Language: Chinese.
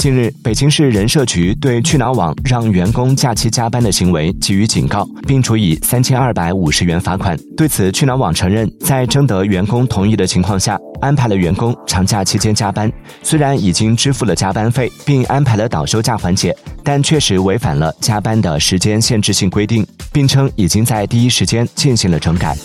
近日北京市人社局对去哪网让员工假期加班的行为给予警告并处以三千二百五十元罚款对此去哪网承认在征得员工同意的情况下安排了员工长假期间加班虽然已经支付了加班费并安排了倒休假环节但确实违反了加班的时间限制性规定并称已经在第一时间进行了整改。